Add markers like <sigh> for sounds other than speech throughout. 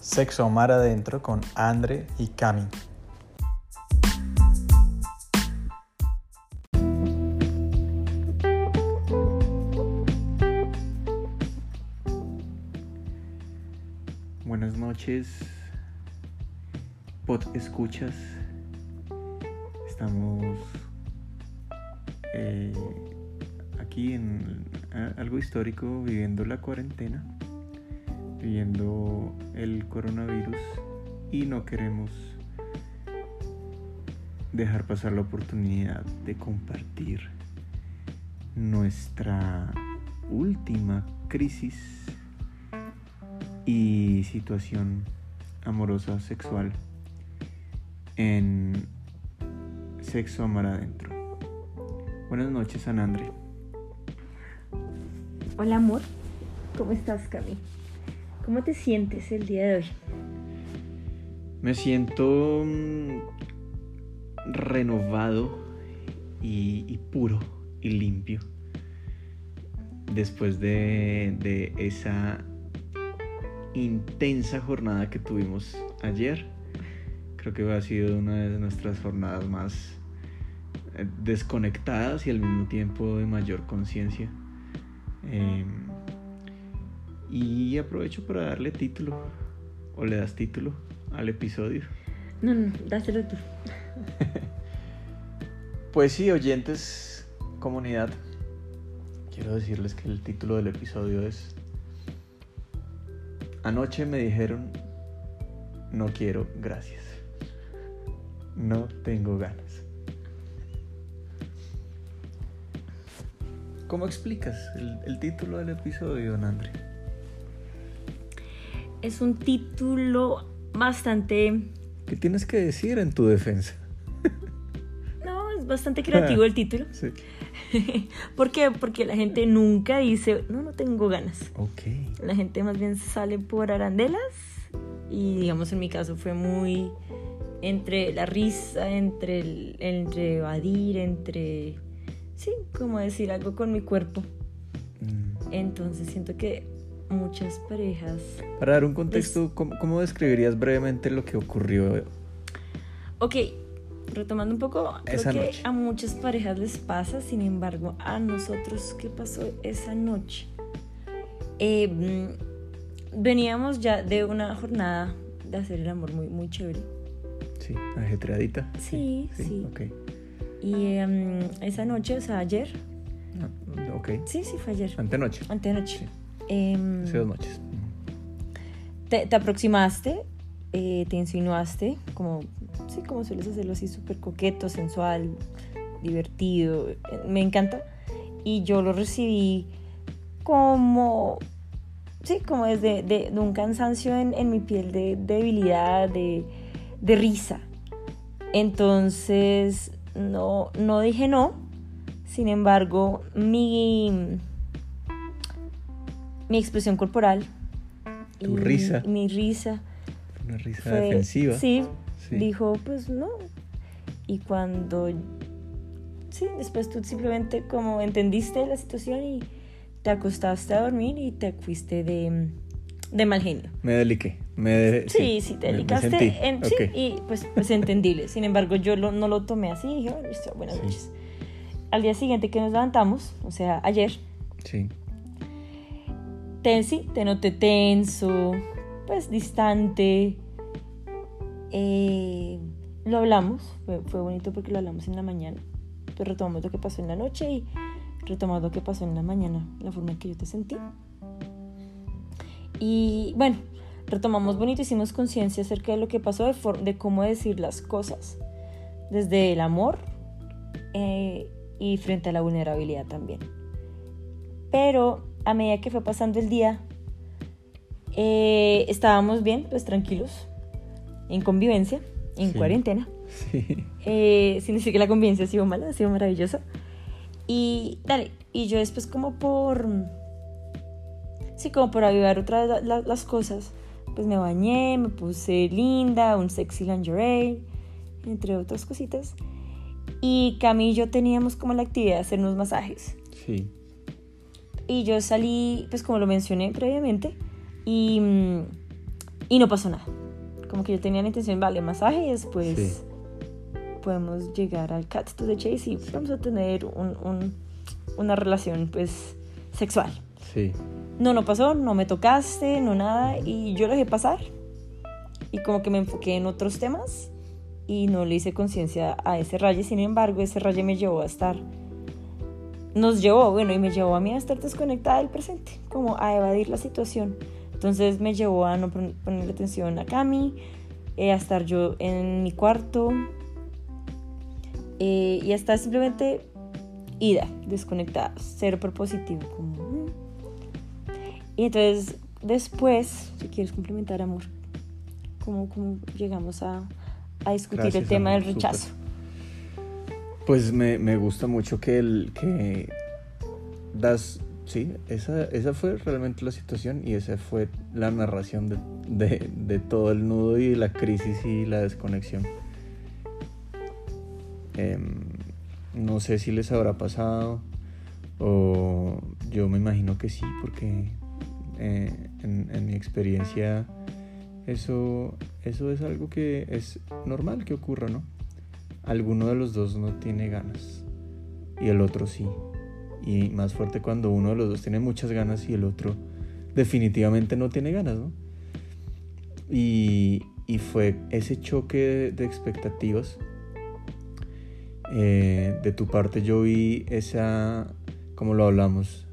Sexo Mar Adentro con Andre y Cami. Buenas noches, pod escuchas. Estamos eh, aquí en a- algo histórico, viviendo la cuarentena, viviendo el coronavirus y no queremos dejar pasar la oportunidad de compartir nuestra última crisis y situación amorosa sexual en Sexo Amar Adentro. Buenas noches, Anandre. Hola amor, ¿cómo estás Cami? ¿Cómo te sientes el día de hoy? Me siento mm, renovado y, puro y limpio después de, esa intensa jornada que tuvimos ayer. Creo que ha sido una de nuestras jornadas más eh, desconectadas y al mismo tiempo de mayor conciencia. Eh, y aprovecho para darle título, o le das título al episodio. No, no, dáselo tú. <laughs> Pues sí, oyentes, comunidad. Quiero decirles que el título del episodio es Anoche me dijeron no quiero, gracias. No tengo ganas. ¿Cómo explicas el, el título del episodio, don Andre? Es un título bastante... ¿Qué tienes que decir en tu defensa? No, es bastante creativo el <laughs> título. Sí. <laughs> ¿Por qué? Porque la gente nunca dice, no, no tengo ganas. Ok. La gente más bien sale por arandelas y digamos en mi caso fue muy entre la risa, entre, el, entre evadir, entre... Sí, como decir algo con mi cuerpo. Mm. Entonces siento que muchas parejas Para dar un contexto, ¿cómo, cómo describirías brevemente lo que ocurrió? Ok, retomando un poco, creo Esa que noche. a muchas parejas les pasa, sin embargo, a nosotros, ¿qué pasó esa noche? Eh, mm, veníamos ya de una jornada de hacer el amor muy, muy chévere. Sí, ajetreadita. Sí, sí. Ok. Y em, esa noche, o sea, ayer, Ah, ok. sí, sí, fue ayer, Antenoche. antenoche, Sí. Hace dos noches. te, te aproximaste, eh, te insinuaste, como, sí, como sueles hacerlo así, súper coqueto, sensual, divertido, eh, me encanta. Y yo lo recibí como, sí, como desde de, de un cansancio en, en mi piel de debilidad, de, de risa. Entonces, no, no dije no, sin embargo, mi, mi expresión corporal, Tu y risa. mi risa, Una risa fue- defensiva. Sí, Sí. dijo, pues no. Y cuando, sí, después tú simplemente como entendiste la situación y te acostaste a dormir y te fuiste de, de mal genio. Me deliqué. Me de- Sí, sí, te me- me sentí. en, sí, Ok. y pues, pues entendible. Sin embargo, yo lo- no lo tomé así y dije, bueno, listo, buenas Sí. noches. Al día siguiente que nos levantamos, o sea, ayer, Sí. Te, sí, te noté tenso, pues distante. Eh, lo hablamos, fue, bonito porque lo hablamos en la mañana. Pues retomamos lo que pasó en la noche y retomamos lo que pasó en la mañana, la forma en que yo te sentí. Y bueno, retomamos bonito, hicimos conciencia acerca de lo que pasó, de cómo decir las cosas, desde el amor eh, y frente a la vulnerabilidad también. Pero a medida que fue pasando el día, eh, estábamos bien, pues tranquilos, en convivencia, en Sí. cuarentena. Sí. Eh, sin decir que la convivencia ha sido mala, ha sido maravillosa. Y dale, y yo después como por... Sí, como por avivar otra vez la- la- las cosas, pues me bañé, me puse linda, un sexy lingerie, entre otras cositas. Y Cami y yo teníamos como la actividad de hacernos masajes. Sí. Y yo salí, pues como lo mencioné previamente, y mm, Y no pasó nada. Como que yo tenía la intención, vale, masaje y después Sí. podemos llegar al cat to the chase y vamos a tener un- un- una relación pues sexual. Sí. No, no pasó, no me tocaste, no nada y yo lo dejé pasar. Y como que me enfoqué en otros temas y no le hice conciencia a ese raye. Sin embargo, ese raye me llevó a estar, nos llevó, bueno, y me llevó a mí a estar desconectada del presente, como a evadir la situación. Entonces me llevó a no pon- ponerle atención a Cami, eh, a estar yo en mi cuarto eh, y a estar simplemente ida, desconectada, cero propositivo. Como, mm. Y entonces después, si quieres complementar, amor, ¿cómo, cómo llegamos a, a discutir el tema amor, del rechazo? Pues me, me gusta mucho que el que das, sí, esa, esa fue realmente la situación y esa fue la narración de, de, todo el nudo y la crisis y la desconexión. Em, no sé si les habrá pasado o yo me imagino que sí porque eh, en, en mi experiencia eso, eso es algo que es normal que ocurra, ¿no? Alguno de los dos no tiene ganas y el otro sí. Y más fuerte cuando uno de los dos tiene muchas ganas y el otro definitivamente no tiene ganas, ¿no? Y, y fue ese choque de, expectativas. Eh, de tu parte yo vi esa, como lo hablamos,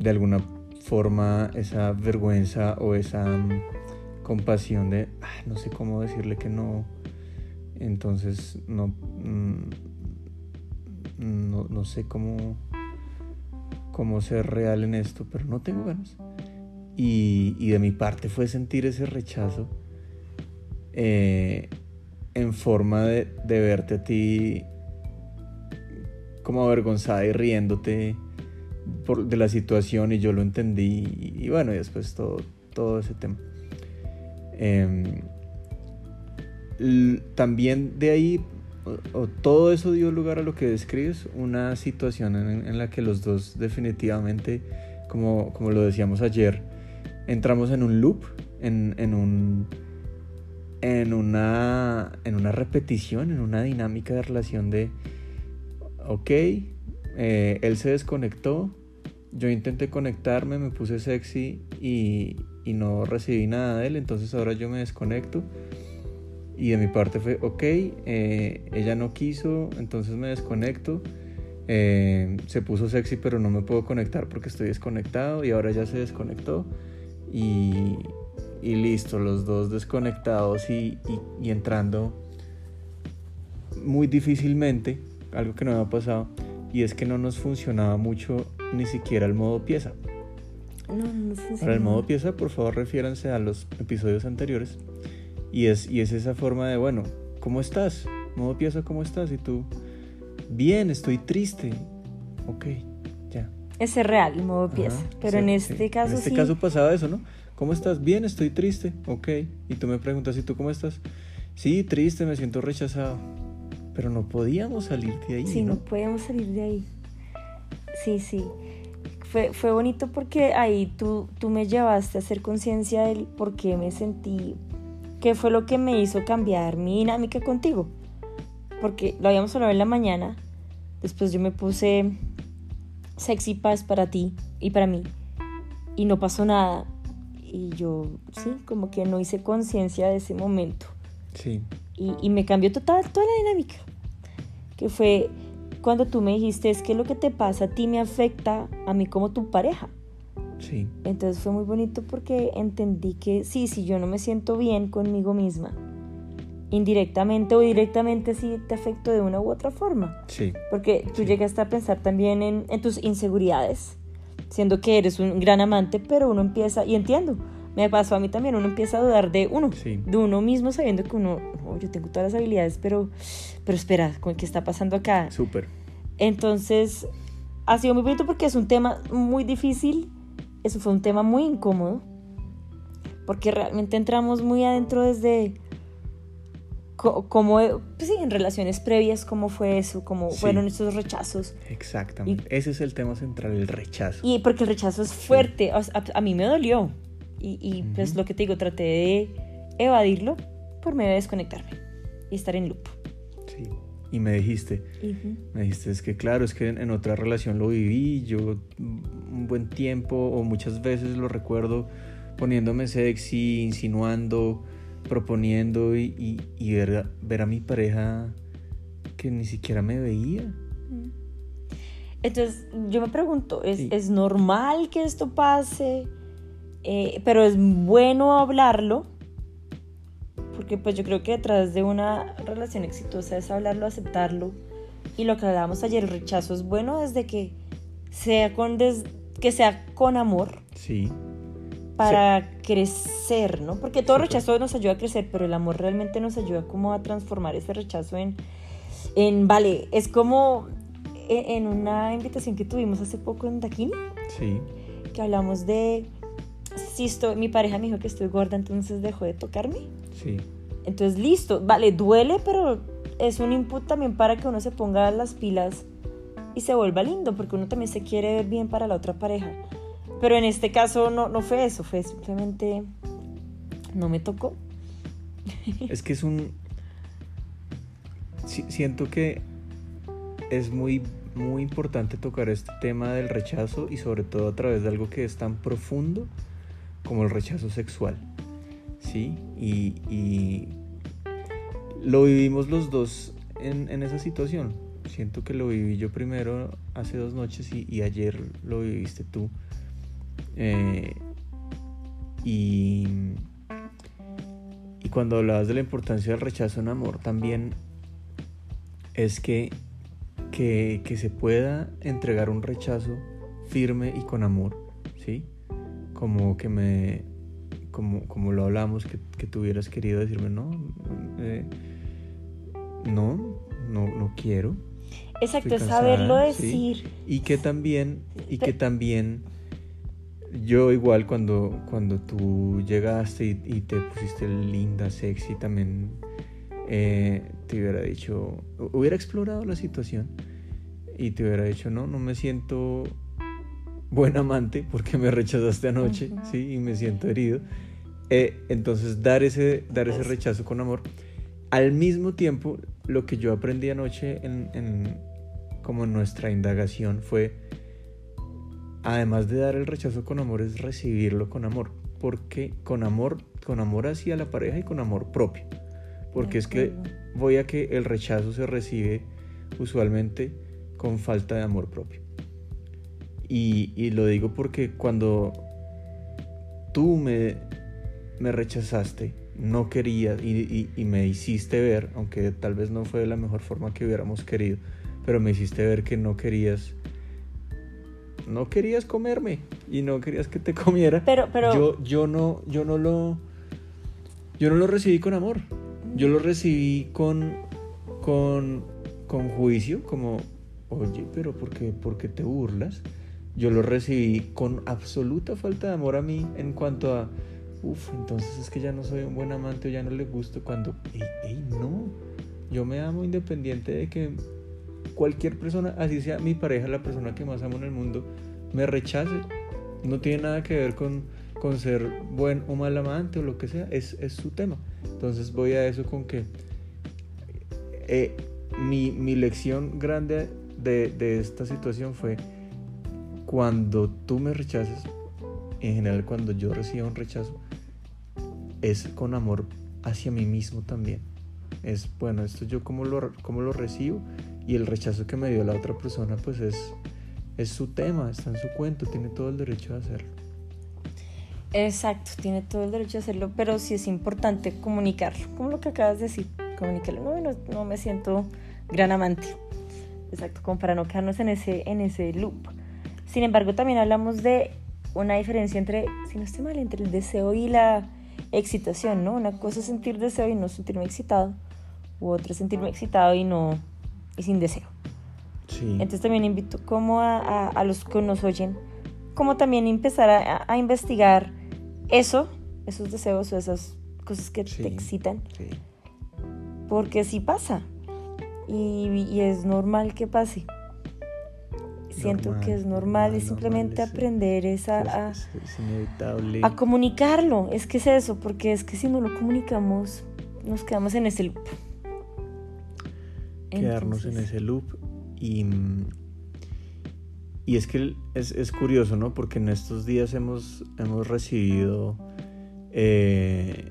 de alguna forma esa vergüenza o esa mm, compasión de, ah, no sé cómo decirle que no, entonces no, mm, no, no sé cómo, cómo ser real en esto, pero no tengo ganas. Y, y de mi parte fue sentir ese rechazo eh, en forma de, de verte a ti como avergonzada y riéndote por, de la situación y yo lo entendí y, bueno, y después todo, todo ese tema. Em, también de ahí, o, todo eso dio lugar a lo que describes, una situación en, en la que los dos definitivamente, como, como lo decíamos ayer, entramos en un loop, en, en un en una en una repetición, en una dinámica de relación de ok, eh, él se desconectó, yo intenté conectarme, me puse sexy y, y no recibí nada de él, entonces ahora yo me desconecto. Y de mi parte fue, ok, eh, ella no quiso, entonces me desconecto. Eh, se puso sexy, pero no me puedo conectar porque estoy desconectado. Y ahora ya se desconectó. Y, y listo, los dos desconectados y, y- y entrando muy difícilmente, algo que no me ha pasado. Y es que no nos funcionaba mucho ni siquiera el modo pieza. No, no funciona. Para el modo pieza, por favor, refiéranse a los episodios anteriores. Y es, y es esa forma de, bueno, ¿cómo estás? Modo pieza, ¿cómo estás? Y tú, bien, estoy triste. Ok, ya. Ese es real, el modo pieza. Ajá, Pero sí, en sí. este caso En este sí. caso pasaba eso, ¿no? ¿Cómo estás? Bien, estoy triste. Ok. Y tú me preguntas, ¿y tú cómo estás? Sí, triste, me siento rechazado. Pero no podíamos salir de ahí, Sí, no ¿no? podemos salir de ahí. Sí, sí. Fue, fue bonito porque ahí tú, tú me llevaste a hacer conciencia del por qué me sentí, qué fue lo que me hizo cambiar mi dinámica contigo. Porque lo habíamos hablado en la mañana, después yo me puse sexy paz para ti y para mí, y no pasó nada. Y yo, sí, como que no hice conciencia de ese momento Sí, y, y me cambió total, toda la dinámica. Que fue cuando tú me dijiste, es que lo que te pasa a ti me afecta a mí como tu pareja. Sí, Entonces fue muy bonito porque entendí que sí, si yo no me siento bien conmigo misma, indirectamente o directamente sí te afecto de una u otra forma. sí. Porque tú Sí. llegaste a pensar también en, en tus inseguridades, siendo que eres un gran amante, pero uno empieza, y entiendo, me pasó a mí también, uno empieza a dudar de uno, Sí. de uno mismo sabiendo que uno, "No, yo tengo todas las habilidades, pero, pero espera, ¿con ¿qué está pasando acá? Súper. Entonces, ha sido muy bonito porque es un tema muy difícil, eso fue un tema muy incómodo, porque realmente entramos muy adentro desde cómo, pues sí, en relaciones previas, cómo fue eso, cómo Sí. fueron estos rechazos. Exactamente. Ese es el tema central, el rechazo. Y porque el rechazo es fuerte, a mí me dolió. Y, y pues lo que te digo, traté de evadirlo por medio de desconectarme y estar en loop. Sí. Y me dijiste, me dijiste, es que claro, es que en, otra relación lo viví, yo un buen tiempo o muchas veces lo recuerdo poniéndome sexy, insinuando, proponiendo y, y, ver, ver, a mi pareja que ni siquiera me veía. Entonces, yo me pregunto, ¿es, ¿es normal que esto pase? Eh, pero es bueno hablarlo, porque pues yo creo que detrás de una relación exitosa es hablarlo, aceptarlo. Y lo que hablábamos ayer, el rechazo es bueno desde que sea con, que sea con amor. Sí. Para crecer, ¿no? Porque todo rechazo nos ayuda a crecer, pero el amor realmente nos ayuda como a transformar ese rechazo en, en vale, es como e, en una invitación que tuvimos hace poco en Daquín. Sí. Que hablamos de si estoy, mi pareja me dijo que estoy gorda, entonces dejó de tocarme. Sí. Entonces, listo, vale, duele, pero es un input también para que uno se ponga las pilas y se vuelva lindo, porque uno también se quiere ver bien para la otra pareja. Pero en este caso no, no fue eso, fue simplemente no me tocó. <laughs> Es que es un... siento que es muy, muy importante tocar este tema del rechazo y sobre todo a través de algo que es tan profundo como el rechazo sexual. ¿Sí? Y, lo vivimos los dos en, esa situación. Siento que lo viví yo primero hace dos noches y, ayer lo viviste tú. Eh, y, cuando hablabas de la importancia del rechazo en amor, también es que que, se pueda entregar un rechazo firme y con amor, ¿sí? Como que me, como, como lo hablamos, que, que tú hubieras querido decirme, no, eh, no, no, no quiero. Exacto, saberlo decir. Y que también, y que también yo igual cuando, cuando tú llegaste y, y te pusiste linda, sexy, también eh, te hubiera dicho, hubiera explorado la situación y te hubiera dicho, no, no me siento buen amante porque me rechazaste anoche, ¿sí? Y me siento herido. Eh, entonces, dar ese, dar ese rechazo con amor. Al mismo tiempo, lo que yo aprendí anoche en, en, como en nuestra indagación fue, además de dar el rechazo con amor, es recibirlo con amor. Porque con amor, con amor hacia la pareja y con amor propio porque es que voy a que el rechazo se recibe usualmente con falta de amor propio. Y, lo digo porque cuando tú me, me rechazaste, no querías y, y, me hiciste ver, aunque tal vez no fue de la mejor forma que hubiéramos querido, pero me hiciste ver que no querías, no querías comerme y no querías que te <laughs> comiera. Pero, pero yo, yo no, yo no lo, yo no lo recibí con amor yo lo recibí con, con, con juicio, como, oye, pero ¿por qué, ¿por qué te burlas? Yo lo recibí con absoluta falta de amor a mí en cuanto a, uff, entonces es que ya no soy un buen amante o ya no le gusto cuando, ey, ey, no, yo me amo independiente de que cualquier persona, así sea mi pareja, la persona que más amo en el mundo, me rechace. No tiene nada que ver con, con ser buen o mal amante o lo que sea, es, es su tema. Entonces voy a eso con que eh, mi, mi, lección grande de, de, esta situación fue cuando tú me rechazas, en general cuando yo recibo un rechazo, es con amor hacia mí mismo también. Es, bueno, esto yo como lo, como lo recibo y el rechazo que me dio la otra persona pues es, es su tema, está en su cuento, tiene todo el derecho de hacerlo. Exacto, tiene todo el derecho a hacerlo, pero sí es importante comunicarlo, como lo que acabas de decir, comunicarlo. No, no, me siento gran amante. Exacto, como para no quedarnos en ese, en ese loop. Sin embargo, también hablamos de una diferencia entre, si no estoy mal, entre el deseo y la excitación, ¿no? Una cosa es sentir deseo y no sentirme excitado, u otra es sentirme excitado y no, y sin deseo. Sí. Entonces también invito como a, a, los que nos oyen, como también empezar a, a investigar eso, esos deseos o esas cosas que te excitan. Porque sí pasa. Y, es normal que pase. Siento que es normal, y simplemente aprender es a, es, inevitable. a comunicarlo. Es que es eso, porque es que si no lo comunicamos, nos quedamos en ese loop. Quedarnos en ese loop y, y es que es, es, curioso, ¿no? Porque en estos días hemos, hemos recibido eh,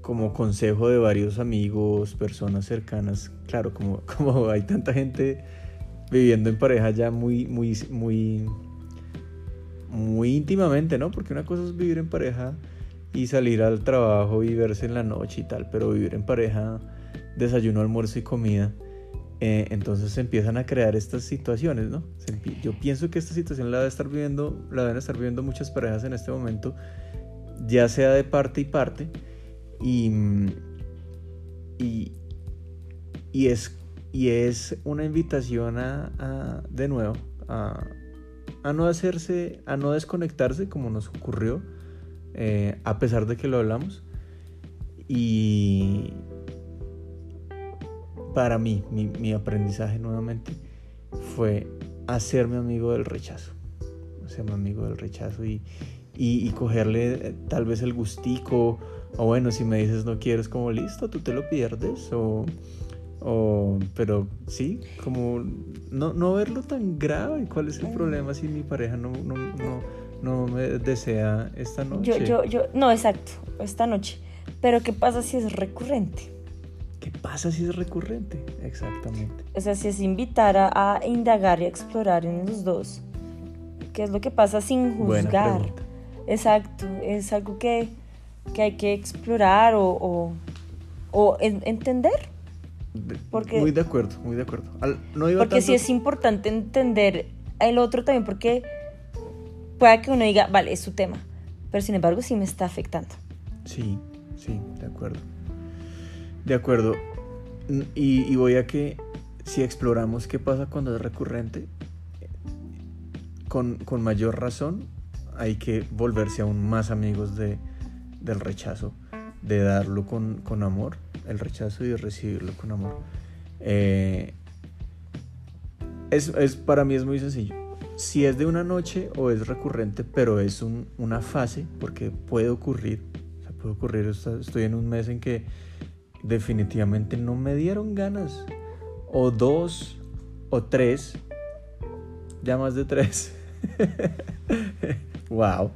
como consejo de varios amigos, personas cercanas, claro, como, <laughs> como hay tanta gente viviendo en pareja ya muy, muy, muy, muy íntimamente, ¿no? Porque una cosa es vivir en pareja y salir al trabajo y verse en la noche y tal, pero vivir en pareja, desayuno, almuerzo y comida, eh, entonces se empiezan a crear estas situaciones, ¿no? Yo pienso que esta situación la deben estar viviendo, la deben estar viviendo muchas parejas en este momento, ya sea de parte y parte, y, y, y es y es una invitación a, de nuevo, a, no hacerse, a no desconectarse como nos ocurrió, eh, a pesar de que lo hablamos. Y para mí, mi, aprendizaje nuevamente fue hacerme amigo del rechazo. Hacerme amigo del rechazo y, y, cogerle eh, tal vez el gustico. O bueno, si me dices no quieres, como listo, tú te lo pierdes. O, pero sí, como no, no verlo tan grave. ¿Cuál es el problema si mi pareja no, no, no, no me desea esta noche? Yo, yo, yo, no, exacto, esta noche. Pero ¿qué pasa si es recurrente? ¿Qué pasa si es recurrente? Exactamente. O sea, si es invitar a, indagar y explorar en los dos. ¿Qué es lo que pasa sin juzgar? Exacto, es algo que, que hay que explorar o, o, o entender muy de acuerdo, muy de acuerdo. porque sí es importante entender el otro también, porque puede que uno diga, vale, es su tema, pero sin embargo sí me está afectando. Sí, sí, de acuerdo. De acuerdo. Y, voy a que si exploramos qué pasa cuando es recurrente, con, mayor razón hay que volverse aún más amigos de, del rechazo, de darlo con, con amor el rechazo y recibirlo con amor. Eh, es, para mí es muy sencillo. Si es de una noche o es recurrente, pero es una fase, porque puede ocurrir, puede ocurrir, estoy en un mes en que definitivamente no me dieron ganas, o dos, o tres, ya más de tres. <laughs> wow.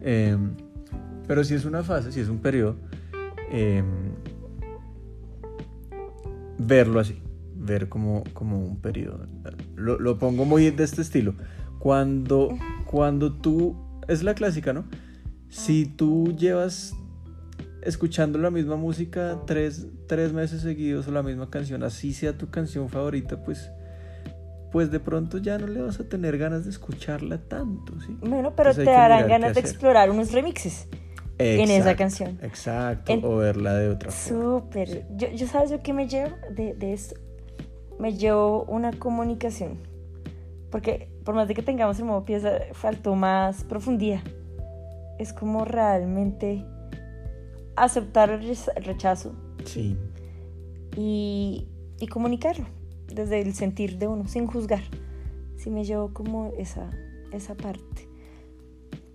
Em, pero si es una fase, si es un periodo, eh, verlo así, ver como, como un periodo. Lo, lo, pongo muy de este estilo. Cuando, cuando tú, es la clásica, ¿no? Si tú llevas escuchando la misma música tres, tres meses seguidos o la misma canción, así sea tu canción favorita, pues pues de pronto ya no le vas a tener ganas de escucharla tanto, ¿sí? Bueno, pero te darán ganas de explorar unos remixes en esa canción. Exacto, o verla de otra forma. Súper. Yo, yo, ¿sabes yo qué me llevo de, de esto? Me llevo una comunicación. Porque por más de que tengamos el modo pieza, faltó más profundidad. Es como realmente aceptar el rechazo. Sí. Y, y comunicarlo desde el sentir de uno, sin juzgar. Sí me llevo como esa, esa parte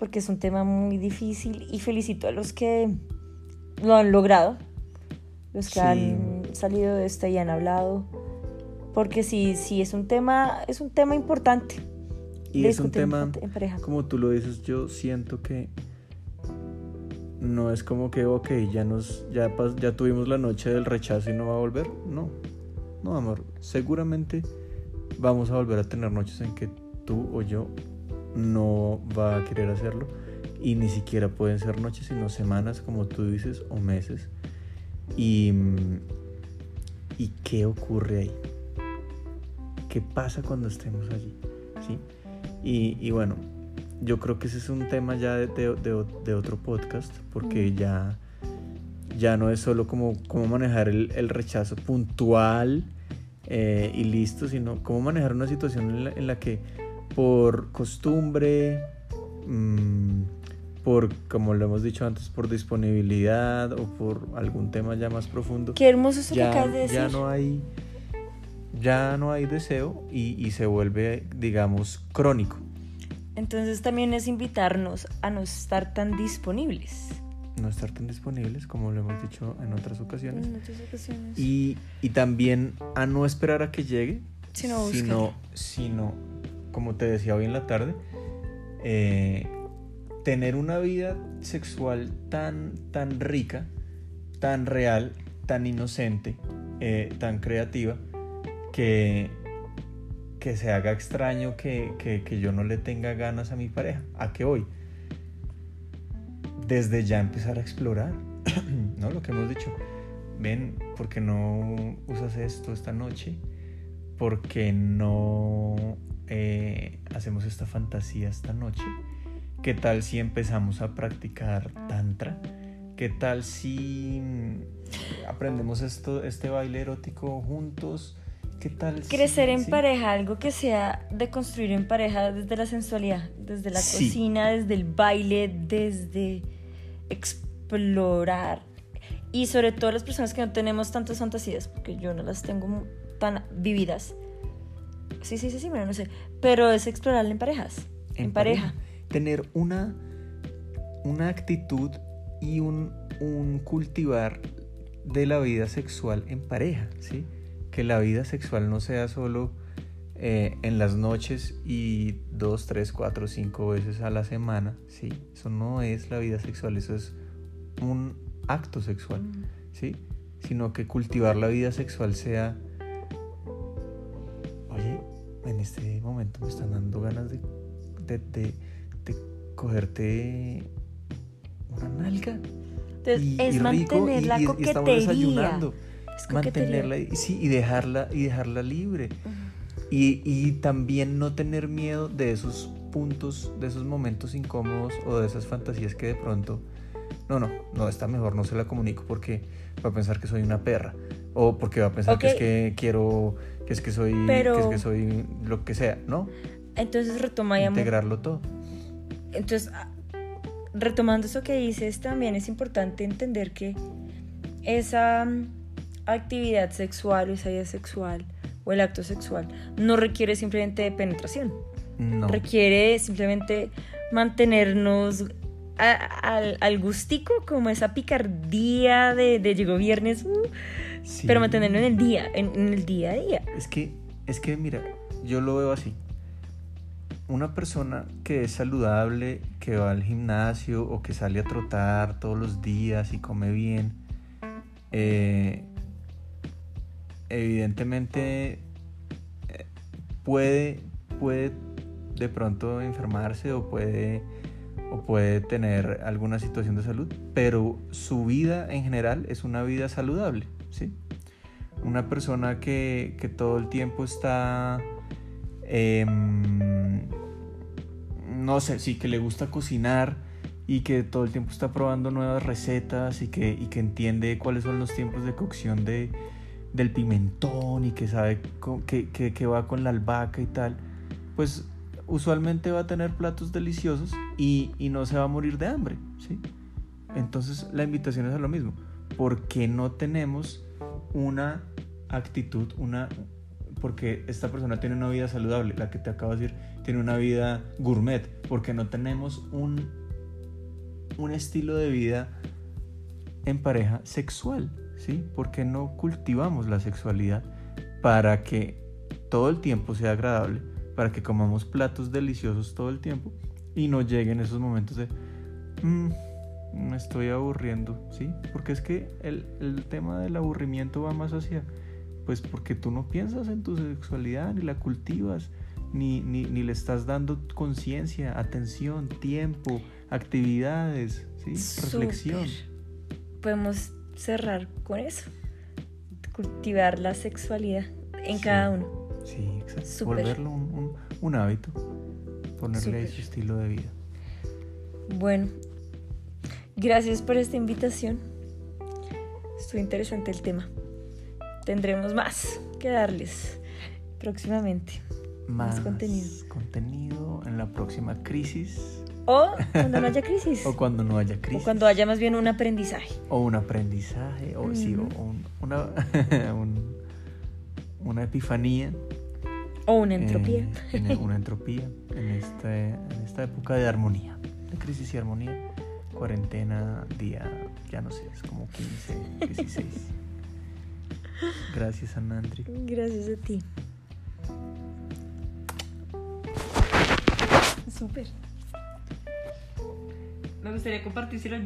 porque es un tema muy difícil y felicito a los que lo han logrado, los que han salido de esto y han hablado, porque sí, sí es un tema, es un tema importante. Y es un tema, como tú lo dices, yo siento que no es como que, ok, ya, nos, ya, ya tuvimos la noche del rechazo y no va a volver. No, no, amor, seguramente vamos a volver a tener noches en que tú o yo no va a querer hacerlo. Y ni siquiera pueden ser noches sino semanas como tú dices o meses. Y, y qué ocurre ahí qué pasa cuando estemos allí ¿sí? y, bueno yo creo que ese es un tema ya de, otro podcast porque ya ya no es solo como cómo manejar el, rechazo puntual eh, y listo, sino cómo manejar una situación en la que por costumbre, mm, por, como lo hemos dicho antes, por disponibilidad o por algún tema ya más profundo. Qué hermoso eso ya, que acabas de decir. Ya no hay, ya no hay deseo y, y se vuelve, digamos, crónico. Entonces también es invitarnos a no estar tan disponibles. No estar tan disponibles, como lo hemos dicho en otras ocasiones. En muchas ocasiones. Y, y también a no esperar a que llegue, Sino sino, sino, como te decía hoy en la tarde, eh, tener una vida sexual tan, tan rica, tan real, tan inocente, eh, tan creativa, que, que se haga extraño que, que- yo no le tenga ganas a mi pareja. ¿A qué voy? Desde ya empezar a explorar, <clears throat> ¿no? Lo que hemos dicho. Ven, ¿por qué no usas esto esta noche? ¿Por qué no eh, hacemos esta fantasía esta noche? ¿Qué tal si empezamos a practicar tantra? ¿Qué tal si mm, aprendemos esto, este baile erótico juntos? ¿Qué tal si- Crecer en sí? pareja, algo que sea de construir en pareja desde la sensualidad, desde la Sí. cocina, desde el baile, desde explorar. Y sobre todo las personas que no tenemos tantas fantasías, porque yo no las tengo tan vividas. Sí, sí, sí, sí, bueno, no sé. Pero es explorar en parejas. En, pareja. Tener una, una actitud y un, un cultivar de la vida sexual en pareja, ¿sí? Que la vida sexual no sea solo eh, en las noches y dos, tres, cuatro, cinco veces a la semana, ¿sí? Eso no es la vida sexual, eso es un acto sexual, ¿sí? Sino que cultivar la vida sexual sea, en este momento me están dando ganas de, de, de- de cogerte una nalga. Entonces, y- es y rico, mantener y- la y- y estamos coquetería. desayunando. Es coquetería. Mantenerla y, sí, y dejarla y dejarla libre. Y, y también no tener miedo de esos puntos, de esos momentos incómodos o de esas fantasías que de pronto, no, no, no, está mejor, no se la comunico porque va a pensar que soy una perra. O porque va a pensar que es que quiero, que es que soy, Pero- que es que soy lo que sea, ¿no? Entonces retoma y. Integrarlo todo. Entonces, ah, retomando eso que dices, también es importante entender que esa mm, actividad sexual o esa vida sexual o el acto sexual no requiere simplemente de penetración, No. requiere simplemente mantenernos a- al, al gustico, como esa picardía de, de llegó viernes, uh, Sí. pero mantenerlo en el día, en, en el día a día. Es que, es que, mira, yo lo veo así. Una persona que es saludable, que va al gimnasio o que sale a trotar todos los días y come bien, eh, evidentemente eh, puede, puede de pronto enfermarse o puede, o puede tener alguna situación de salud, pero su vida en general es una vida saludable, ¿sí? Una persona que, que todo el tiempo está, em, no sé, sí, que le gusta cocinar y que todo el tiempo está probando nuevas recetas y que, y que entiende cuáles son los tiempos de cocción de, del pimentón y que sabe co- que, que- que va con la albahaca y tal, pues usualmente va a tener platos deliciosos y, y no se va a morir de hambre, ¿sí? Entonces la invitación es a lo mismo. ¿Por qué no tenemos una actitud, una... Porque esta persona tiene una vida saludable, la que te acabo de decir, tiene una vida gourmet, porque no tenemos un, un estilo de vida en pareja sexual, ¿sí? Porque no cultivamos la sexualidad para que todo el tiempo sea agradable, para que comamos platos deliciosos todo el tiempo y no lleguen esos momentos de "Mm, me estoy aburriendo, ¿sí? Porque es que el, el tema del aburrimiento va más hacia, pues porque tú no piensas en tu sexualidad, ni la cultivas, ni, ni, ni le estás dando conciencia, atención, tiempo, actividades, ¿sí? Reflexión. Podemos cerrar con eso. Cultivar la sexualidad en Sí. cada uno. Sí, exacto. Súper. Volverlo un, un- un hábito, ponerle ahí Súper. su estilo de vida. Bueno, gracias por esta invitación. Estuvo interesante el tema. Tendremos más que darles próximamente. Más, contenido. contenido en la próxima crisis O cuando no haya crisis. <laughs> o cuando no haya crisis. O cuando haya más bien un aprendizaje. o un aprendizaje o sí, o un, una- <laughs> un, una epifanía. O una entropía. En, en una entropía en, este, en esta época de armonía, de crisis y armonía. Cuarentena, día, ya no sé, es como 15, 16. Gracias, Anandri. Gracias a ti. Súper. Me gustaría compartírselo